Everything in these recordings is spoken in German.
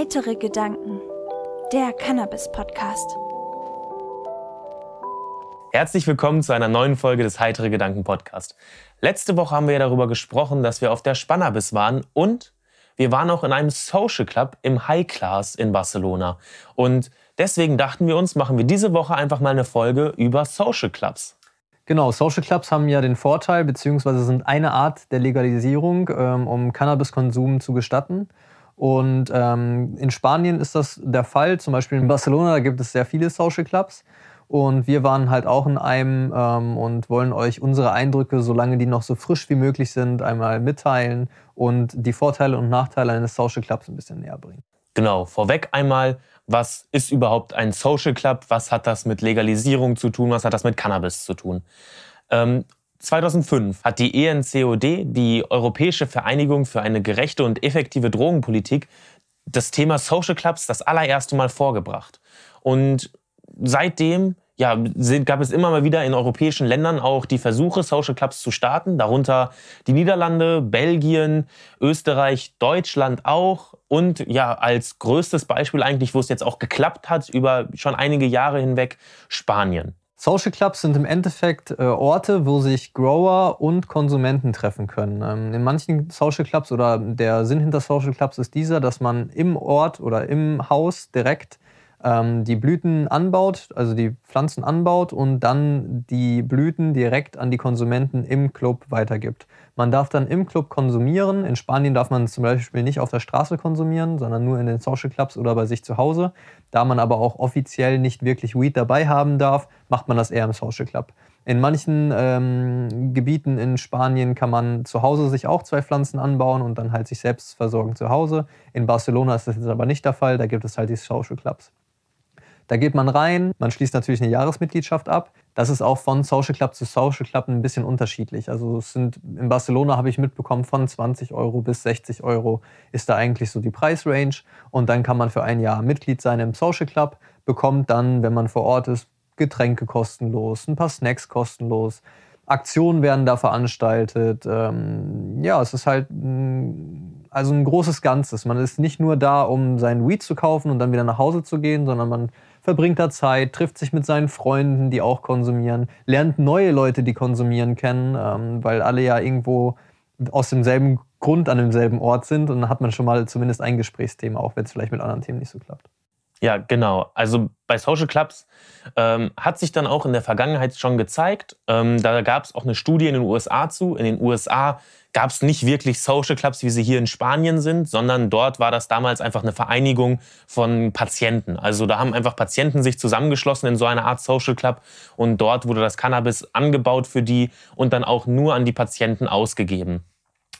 Heitere Gedanken, der Cannabis-Podcast. Herzlich willkommen zu einer neuen Folge des Heitere Gedanken Podcast. Letzte Woche haben wir ja darüber gesprochen, dass wir auf der Spannabis waren und wir waren auch in einem Social Club im High Class in Barcelona. Und deswegen dachten wir uns, machen wir diese Woche einfach mal eine Folge über Social Clubs. Genau, Social Clubs haben ja den Vorteil, beziehungsweise sind eine Art der Legalisierung, ähm, um Cannabiskonsum zu gestatten. Und ähm, in Spanien ist das der Fall. Zum Beispiel in Barcelona, da gibt es sehr viele Social Clubs. Und wir waren halt auch in einem ähm, und wollen euch unsere Eindrücke, solange die noch so frisch wie möglich sind, einmal mitteilen und die Vorteile und Nachteile eines Social Clubs ein bisschen näher bringen. Genau, vorweg einmal, was ist überhaupt ein Social Club? Was hat das mit Legalisierung zu tun? Was hat das mit Cannabis zu tun? Ähm, 2005 hat die ENCOD, die Europäische Vereinigung für eine gerechte und effektive Drogenpolitik, das Thema Social Clubs das allererste Mal vorgebracht. Und seitdem ja, gab es immer mal wieder in europäischen Ländern auch die Versuche, Social Clubs zu starten, darunter die Niederlande, Belgien, Österreich, Deutschland auch und ja, als größtes Beispiel eigentlich, wo es jetzt auch geklappt hat, über schon einige Jahre hinweg, Spanien. Social Clubs sind im Endeffekt äh, Orte, wo sich Grower und Konsumenten treffen können. Ähm, in manchen Social Clubs oder der Sinn hinter Social Clubs ist dieser, dass man im Ort oder im Haus direkt ähm, die Blüten anbaut, also die Pflanzen anbaut und dann die Blüten direkt an die Konsumenten im Club weitergibt. Man darf dann im Club konsumieren. In Spanien darf man zum Beispiel nicht auf der Straße konsumieren, sondern nur in den Social Clubs oder bei sich zu Hause. Da man aber auch offiziell nicht wirklich Weed dabei haben darf, macht man das eher im Social Club. In manchen ähm, Gebieten in Spanien kann man zu Hause sich auch zwei Pflanzen anbauen und dann halt sich selbst versorgen zu Hause. In Barcelona ist das jetzt aber nicht der Fall, da gibt es halt die Social Clubs. Da geht man rein, man schließt natürlich eine Jahresmitgliedschaft ab. Das ist auch von Social Club zu Social Club ein bisschen unterschiedlich. Also es sind in Barcelona habe ich mitbekommen, von 20 Euro bis 60 Euro ist da eigentlich so die Preisrange. Und dann kann man für ein Jahr Mitglied sein im Social Club, bekommt dann, wenn man vor Ort ist, Getränke kostenlos, ein paar Snacks kostenlos. Aktionen werden da veranstaltet. Ähm, ja, es ist halt also ein großes Ganzes. Man ist nicht nur da, um seinen Weed zu kaufen und dann wieder nach Hause zu gehen, sondern man verbringt da Zeit, trifft sich mit seinen Freunden, die auch konsumieren, lernt neue Leute, die konsumieren, kennen, ähm, weil alle ja irgendwo aus demselben Grund an demselben Ort sind und dann hat man schon mal zumindest ein Gesprächsthema, auch wenn es vielleicht mit anderen Themen nicht so klappt. Ja, genau. Also bei Social Clubs ähm, hat sich dann auch in der Vergangenheit schon gezeigt. Ähm, da gab es auch eine Studie in den USA zu. In den USA gab es nicht wirklich Social Clubs, wie sie hier in Spanien sind, sondern dort war das damals einfach eine Vereinigung von Patienten. Also da haben einfach Patienten sich zusammengeschlossen in so einer Art Social Club und dort wurde das Cannabis angebaut für die und dann auch nur an die Patienten ausgegeben.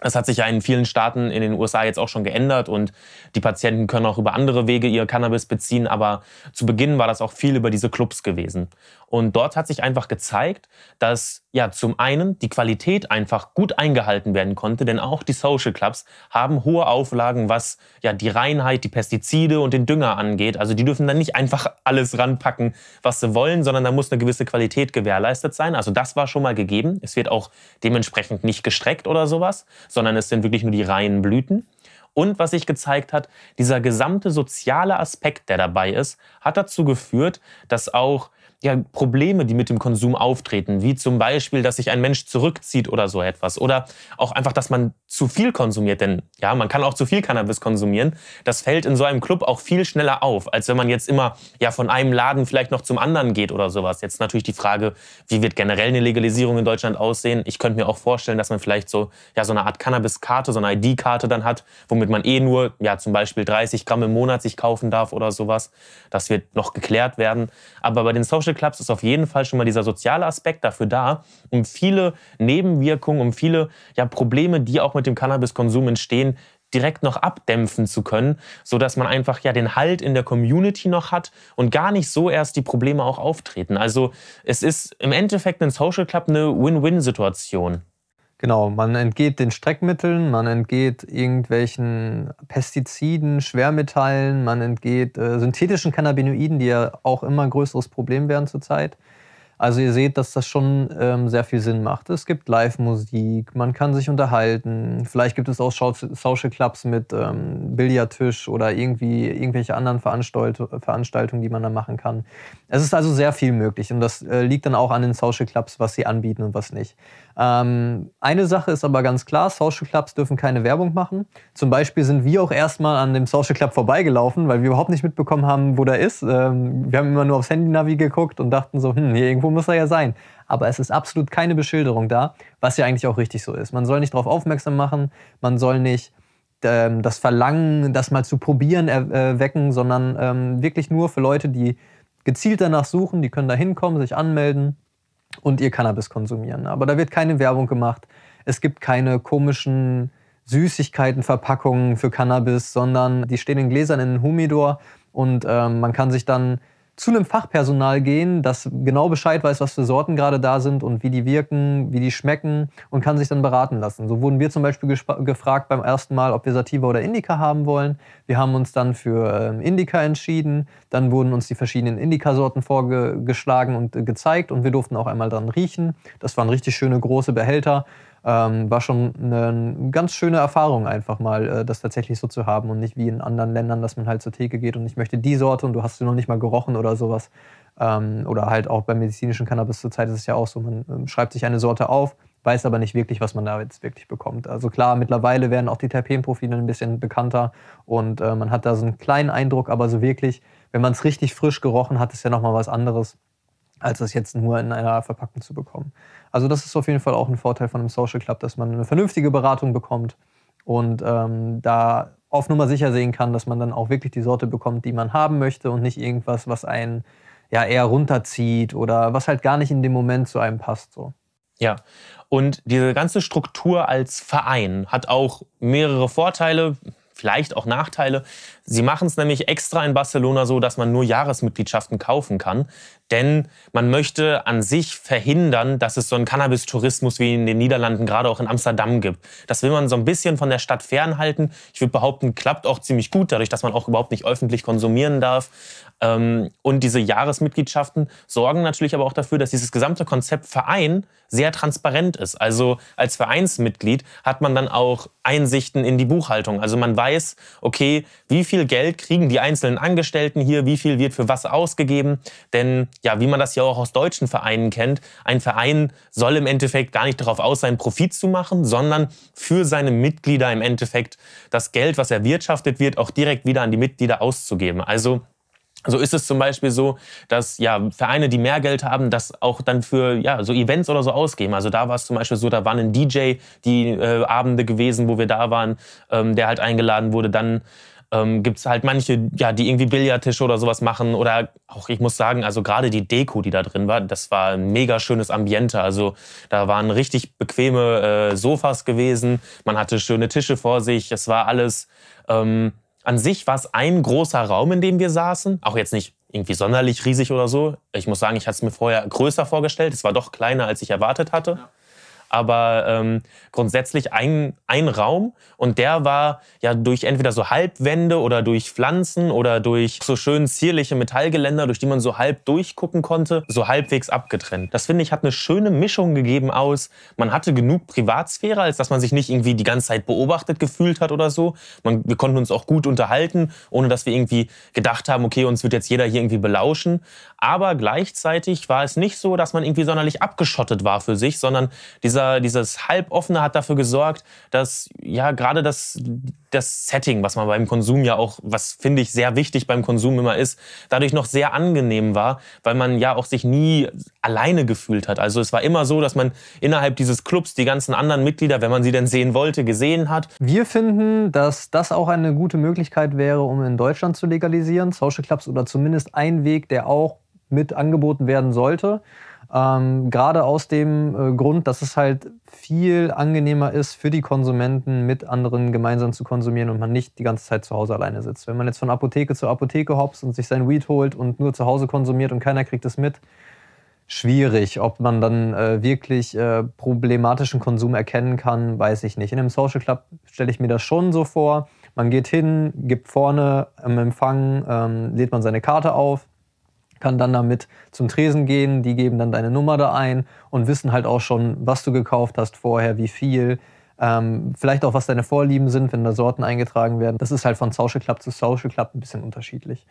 Das hat sich ja in vielen Staaten in den USA jetzt auch schon geändert und die Patienten können auch über andere Wege ihr Cannabis beziehen, aber zu Beginn war das auch viel über diese Clubs gewesen. Und dort hat sich einfach gezeigt, dass ja zum einen die Qualität einfach gut eingehalten werden konnte, denn auch die Social Clubs haben hohe Auflagen, was ja die Reinheit, die Pestizide und den Dünger angeht. Also die dürfen dann nicht einfach alles ranpacken, was sie wollen, sondern da muss eine gewisse Qualität gewährleistet sein. Also das war schon mal gegeben. Es wird auch dementsprechend nicht gestreckt oder sowas, sondern es sind wirklich nur die reinen Blüten. Und was sich gezeigt hat, dieser gesamte soziale Aspekt, der dabei ist, hat dazu geführt, dass auch ja, Probleme, die mit dem Konsum auftreten, wie zum Beispiel, dass sich ein Mensch zurückzieht oder so etwas. Oder auch einfach, dass man zu viel konsumiert. Denn ja, man kann auch zu viel Cannabis konsumieren. Das fällt in so einem Club auch viel schneller auf, als wenn man jetzt immer ja von einem Laden vielleicht noch zum anderen geht oder sowas. Jetzt natürlich die Frage, wie wird generell eine Legalisierung in Deutschland aussehen? Ich könnte mir auch vorstellen, dass man vielleicht so, ja, so eine Art Cannabis-Karte, so eine ID-Karte dann hat, womit man eh nur ja, zum Beispiel 30 Gramm im Monat sich kaufen darf oder sowas. Das wird noch geklärt werden. Aber bei den Social Social Clubs ist auf jeden Fall schon mal dieser soziale Aspekt dafür da, um viele Nebenwirkungen, um viele ja, Probleme, die auch mit dem Cannabiskonsum entstehen, direkt noch abdämpfen zu können, sodass man einfach ja den Halt in der Community noch hat und gar nicht so erst die Probleme auch auftreten. Also es ist im Endeffekt ein Social Club eine Win-Win-Situation. Genau, man entgeht den Streckmitteln, man entgeht irgendwelchen Pestiziden, Schwermetallen, man entgeht äh, synthetischen Cannabinoiden, die ja auch immer ein größeres Problem werden zurzeit. Also ihr seht, dass das schon ähm, sehr viel Sinn macht. Es gibt Live-Musik, man kann sich unterhalten. Vielleicht gibt es auch Social Clubs mit ähm, Billardtisch oder irgendwie irgendwelche anderen Veranstalt Veranstaltungen, die man da machen kann. Es ist also sehr viel möglich und das äh, liegt dann auch an den Social Clubs, was sie anbieten und was nicht. Ähm, eine Sache ist aber ganz klar, Social Clubs dürfen keine Werbung machen. Zum Beispiel sind wir auch erstmal an dem Social Club vorbeigelaufen, weil wir überhaupt nicht mitbekommen haben, wo der ist. Ähm, wir haben immer nur aufs Handy-Navi geguckt und dachten so, hm, hier irgendwo muss er ja sein. Aber es ist absolut keine Beschilderung da, was ja eigentlich auch richtig so ist. Man soll nicht darauf aufmerksam machen, man soll nicht ähm, das Verlangen, das mal zu probieren, erwecken, sondern ähm, wirklich nur für Leute, die gezielt danach suchen, die können da hinkommen, sich anmelden und ihr Cannabis konsumieren. Aber da wird keine Werbung gemacht. Es gibt keine komischen Süßigkeitenverpackungen für Cannabis, sondern die stehen in Gläsern in einem Humidor und ähm, man kann sich dann zu einem Fachpersonal gehen, das genau Bescheid weiß, was für Sorten gerade da sind und wie die wirken, wie die schmecken und kann sich dann beraten lassen. So wurden wir zum Beispiel gefragt beim ersten Mal, ob wir Sativa oder Indica haben wollen. Wir haben uns dann für ähm, Indica entschieden. Dann wurden uns die verschiedenen Indica-Sorten vorgeschlagen und äh, gezeigt und wir durften auch einmal dran riechen. Das waren richtig schöne große Behälter. Ähm, war schon eine ganz schöne Erfahrung, einfach mal äh, das tatsächlich so zu haben und nicht wie in anderen Ländern, dass man halt zur Theke geht und ich möchte die Sorte und du hast sie noch nicht mal gerochen oder sowas. Ähm, oder halt auch beim medizinischen Cannabis zurzeit ist es ja auch so, man ähm, schreibt sich eine Sorte auf, weiß aber nicht wirklich, was man da jetzt wirklich bekommt. Also klar, mittlerweile werden auch die Terpenprofile ein bisschen bekannter und äh, man hat da so einen kleinen Eindruck, aber so wirklich, wenn man es richtig frisch gerochen hat, ist ja nochmal was anderes als es jetzt nur in einer Verpackung zu bekommen. Also das ist auf jeden Fall auch ein Vorteil von einem Social Club, dass man eine vernünftige Beratung bekommt und ähm, da auf Nummer sicher sehen kann, dass man dann auch wirklich die Sorte bekommt, die man haben möchte und nicht irgendwas, was einen ja eher runterzieht oder was halt gar nicht in dem Moment zu einem passt. So. Ja, und diese ganze Struktur als Verein hat auch mehrere Vorteile, vielleicht auch Nachteile. Sie machen es nämlich extra in Barcelona so, dass man nur Jahresmitgliedschaften kaufen kann. Denn man möchte an sich verhindern, dass es so einen Cannabis-Tourismus wie in den Niederlanden, gerade auch in Amsterdam gibt. Das will man so ein bisschen von der Stadt fernhalten. Ich würde behaupten, klappt auch ziemlich gut, dadurch, dass man auch überhaupt nicht öffentlich konsumieren darf. Ähm, und diese Jahresmitgliedschaften sorgen natürlich aber auch dafür, dass dieses gesamte Konzept Verein sehr transparent ist. Also als Vereinsmitglied hat man dann auch Einsichten in die Buchhaltung. Also man weiß, okay, wie viel Geld kriegen die einzelnen Angestellten hier, wie viel wird für was ausgegeben. Denn ja, wie man das ja auch aus deutschen Vereinen kennt, ein Verein soll im Endeffekt gar nicht darauf aus sein, Profit zu machen, sondern für seine Mitglieder im Endeffekt das Geld, was erwirtschaftet wird, auch direkt wieder an die Mitglieder auszugeben. Also so ist es zum Beispiel so, dass ja, Vereine, die mehr Geld haben, das auch dann für ja, so Events oder so ausgeben. Also da war es zum Beispiel so, da war ein DJ die äh, Abende gewesen, wo wir da waren, ähm, der halt eingeladen wurde. Dann ähm, gibt es halt manche, ja, die irgendwie Billardtische oder sowas machen. Oder auch, ich muss sagen, also gerade die Deko, die da drin war, das war ein mega schönes Ambiente. Also da waren richtig bequeme äh, Sofas gewesen. Man hatte schöne Tische vor sich. Es war alles. Ähm, an sich war es ein großer Raum, in dem wir saßen. Auch jetzt nicht irgendwie sonderlich riesig oder so. Ich muss sagen, ich hatte es mir vorher größer vorgestellt. Es war doch kleiner, als ich erwartet hatte. Ja aber ähm, grundsätzlich ein, ein Raum und der war ja durch entweder so Halbwände oder durch Pflanzen oder durch so schön zierliche Metallgeländer, durch die man so halb durchgucken konnte, so halbwegs abgetrennt. Das finde ich hat eine schöne Mischung gegeben aus, man hatte genug Privatsphäre, als dass man sich nicht irgendwie die ganze Zeit beobachtet gefühlt hat oder so. Man, wir konnten uns auch gut unterhalten, ohne dass wir irgendwie gedacht haben, okay, uns wird jetzt jeder hier irgendwie belauschen. Aber gleichzeitig war es nicht so, dass man irgendwie sonderlich abgeschottet war für sich, sondern diese dieser, dieses Halboffene hat dafür gesorgt, dass ja gerade das, das Setting, was man beim Konsum ja auch, was finde ich sehr wichtig beim Konsum immer ist, dadurch noch sehr angenehm war, weil man ja auch sich nie alleine gefühlt hat. Also es war immer so, dass man innerhalb dieses Clubs die ganzen anderen Mitglieder, wenn man sie denn sehen wollte, gesehen hat. Wir finden, dass das auch eine gute Möglichkeit wäre, um in Deutschland zu legalisieren, Social Clubs oder zumindest ein Weg, der auch mit angeboten werden sollte. Ähm, Gerade aus dem äh, Grund, dass es halt viel angenehmer ist für die Konsumenten, mit anderen gemeinsam zu konsumieren und man nicht die ganze Zeit zu Hause alleine sitzt. Wenn man jetzt von Apotheke zu Apotheke hopst und sich sein Weed holt und nur zu Hause konsumiert und keiner kriegt es mit, schwierig. Ob man dann äh, wirklich äh, problematischen Konsum erkennen kann, weiß ich nicht. In einem Social Club stelle ich mir das schon so vor. Man geht hin, gibt vorne am Empfang, ähm, lädt man seine Karte auf, kann dann damit zum Tresen gehen, die geben dann deine Nummer da ein und wissen halt auch schon, was du gekauft hast vorher, wie viel, ähm, vielleicht auch was deine Vorlieben sind, wenn da Sorten eingetragen werden. Das ist halt von Social Club zu Social Club ein bisschen unterschiedlich.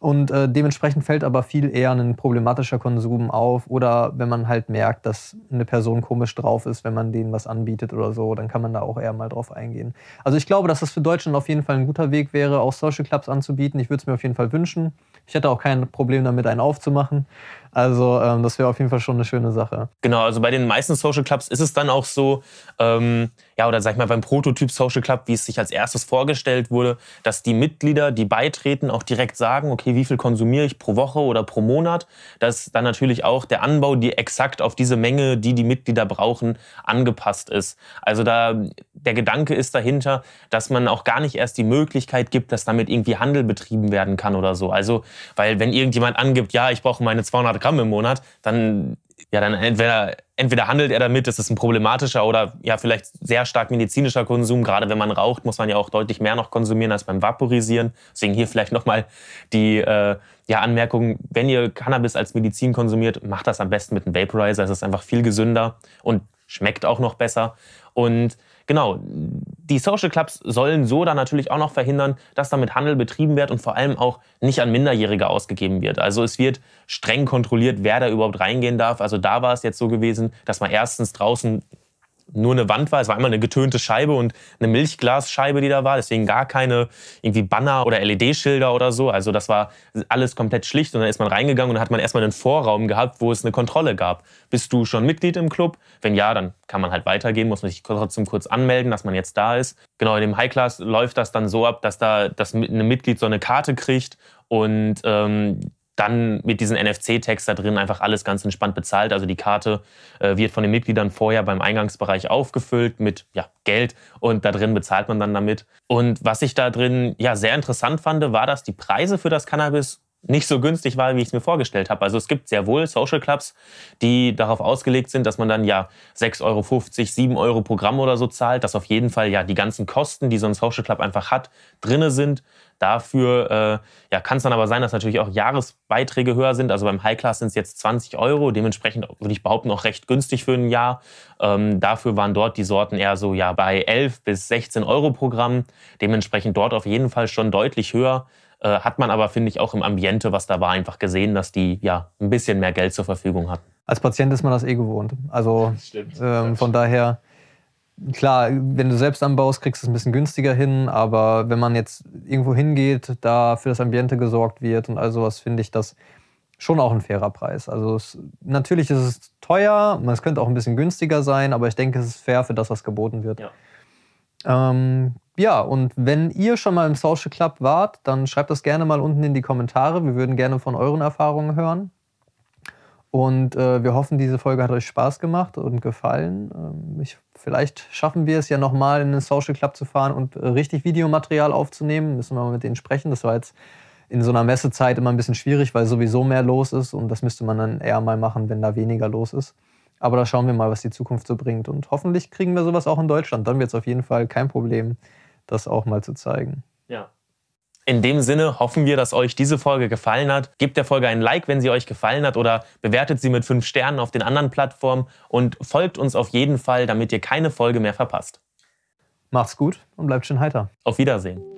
Und äh, dementsprechend fällt aber viel eher ein problematischer Konsum auf. Oder wenn man halt merkt, dass eine Person komisch drauf ist, wenn man denen was anbietet oder so, dann kann man da auch eher mal drauf eingehen. Also ich glaube, dass das für Deutschland auf jeden Fall ein guter Weg wäre, auch Social Clubs anzubieten. Ich würde es mir auf jeden Fall wünschen. Ich hätte auch kein Problem damit, einen aufzumachen. Also ähm, das wäre auf jeden Fall schon eine schöne Sache. Genau, also bei den meisten Social Clubs ist es dann auch so, ähm, ja, oder sag ich mal beim Prototyp Social Club, wie es sich als erstes vorgestellt wurde, dass die Mitglieder, die beitreten, auch direkt sagen, okay, wie viel konsumiere ich pro Woche oder pro Monat, dass dann natürlich auch der Anbau, die exakt auf diese Menge, die die Mitglieder brauchen, angepasst ist. Also da der Gedanke ist dahinter, dass man auch gar nicht erst die Möglichkeit gibt, dass damit irgendwie Handel betrieben werden kann oder so. Also, weil wenn irgendjemand angibt, ja, ich brauche meine 200 Gramm im Monat, dann ja, dann entweder, entweder handelt er damit, das ist ein problematischer oder ja, vielleicht sehr stark medizinischer Konsum. Gerade wenn man raucht, muss man ja auch deutlich mehr noch konsumieren als beim Vaporisieren. Deswegen hier vielleicht nochmal die äh, ja, Anmerkung, wenn ihr Cannabis als Medizin konsumiert, macht das am besten mit einem Vaporizer. Es ist einfach viel gesünder und schmeckt auch noch besser. Und genau, die Social Clubs sollen so dann natürlich auch noch verhindern, dass damit Handel betrieben wird und vor allem auch nicht an Minderjährige ausgegeben wird. Also es wird streng kontrolliert, wer da überhaupt reingehen darf. Also da war es jetzt so gewesen, dass man erstens draußen nur eine Wand war. Es war einmal eine getönte Scheibe und eine Milchglasscheibe, die da war. Deswegen gar keine irgendwie Banner oder LED-Schilder oder so. Also das war alles komplett schlicht. Und dann ist man reingegangen und dann hat man erstmal einen Vorraum gehabt, wo es eine Kontrolle gab. Bist du schon Mitglied im Club? Wenn ja, dann kann man halt weitergehen, muss man sich trotzdem kurz anmelden, dass man jetzt da ist. Genau, in dem High Class läuft das dann so ab, dass da das eine Mitglied so eine Karte kriegt und ähm, dann mit diesem NFC-Text da drin einfach alles ganz entspannt bezahlt. Also die Karte äh, wird von den Mitgliedern vorher beim Eingangsbereich aufgefüllt mit ja, Geld und da drin bezahlt man dann damit. Und was ich da drin ja sehr interessant fand, war, dass die Preise für das Cannabis nicht so günstig war, wie ich es mir vorgestellt habe. Also es gibt sehr wohl Social Clubs, die darauf ausgelegt sind, dass man dann ja 6,50 Euro, 7 Euro Programm oder so zahlt, dass auf jeden Fall ja die ganzen Kosten, die so ein Social Club einfach hat, drinne sind. Dafür äh, ja, kann es dann aber sein, dass natürlich auch Jahresbeiträge höher sind. Also beim High Class sind es jetzt 20 Euro, dementsprechend würde ich behaupten auch recht günstig für ein Jahr. Ähm, dafür waren dort die Sorten eher so ja bei 11 bis 16 Euro Programm. Dementsprechend dort auf jeden Fall schon deutlich höher. Äh, hat man aber, finde ich, auch im Ambiente, was da war, einfach gesehen, dass die ja ein bisschen mehr Geld zur Verfügung hatten. Als Patient ist man das eh gewohnt. Also ähm, von daher, klar, wenn du selbst anbaust, kriegst du es ein bisschen günstiger hin, aber wenn man jetzt irgendwo hingeht, da für das Ambiente gesorgt wird und all sowas, finde ich das schon auch ein fairer Preis. Also es, natürlich ist es teuer, es könnte auch ein bisschen günstiger sein, aber ich denke, es ist fair für das, was geboten wird. Ja. Ähm, ja, und wenn ihr schon mal im Social Club wart, dann schreibt das gerne mal unten in die Kommentare. Wir würden gerne von euren Erfahrungen hören. Und äh, wir hoffen, diese Folge hat euch Spaß gemacht und gefallen. Ähm, ich, vielleicht schaffen wir es ja nochmal in den Social Club zu fahren und äh, richtig Videomaterial aufzunehmen. Müssen wir mal mit denen sprechen. Das war jetzt in so einer Messezeit immer ein bisschen schwierig, weil sowieso mehr los ist. Und das müsste man dann eher mal machen, wenn da weniger los ist. Aber da schauen wir mal, was die Zukunft so bringt. Und hoffentlich kriegen wir sowas auch in Deutschland. Dann wird es auf jeden Fall kein Problem, das auch mal zu zeigen. Ja. In dem Sinne hoffen wir, dass euch diese Folge gefallen hat. Gebt der Folge ein Like, wenn sie euch gefallen hat oder bewertet sie mit fünf Sternen auf den anderen Plattformen und folgt uns auf jeden Fall, damit ihr keine Folge mehr verpasst. Macht's gut und bleibt schön heiter. Auf Wiedersehen.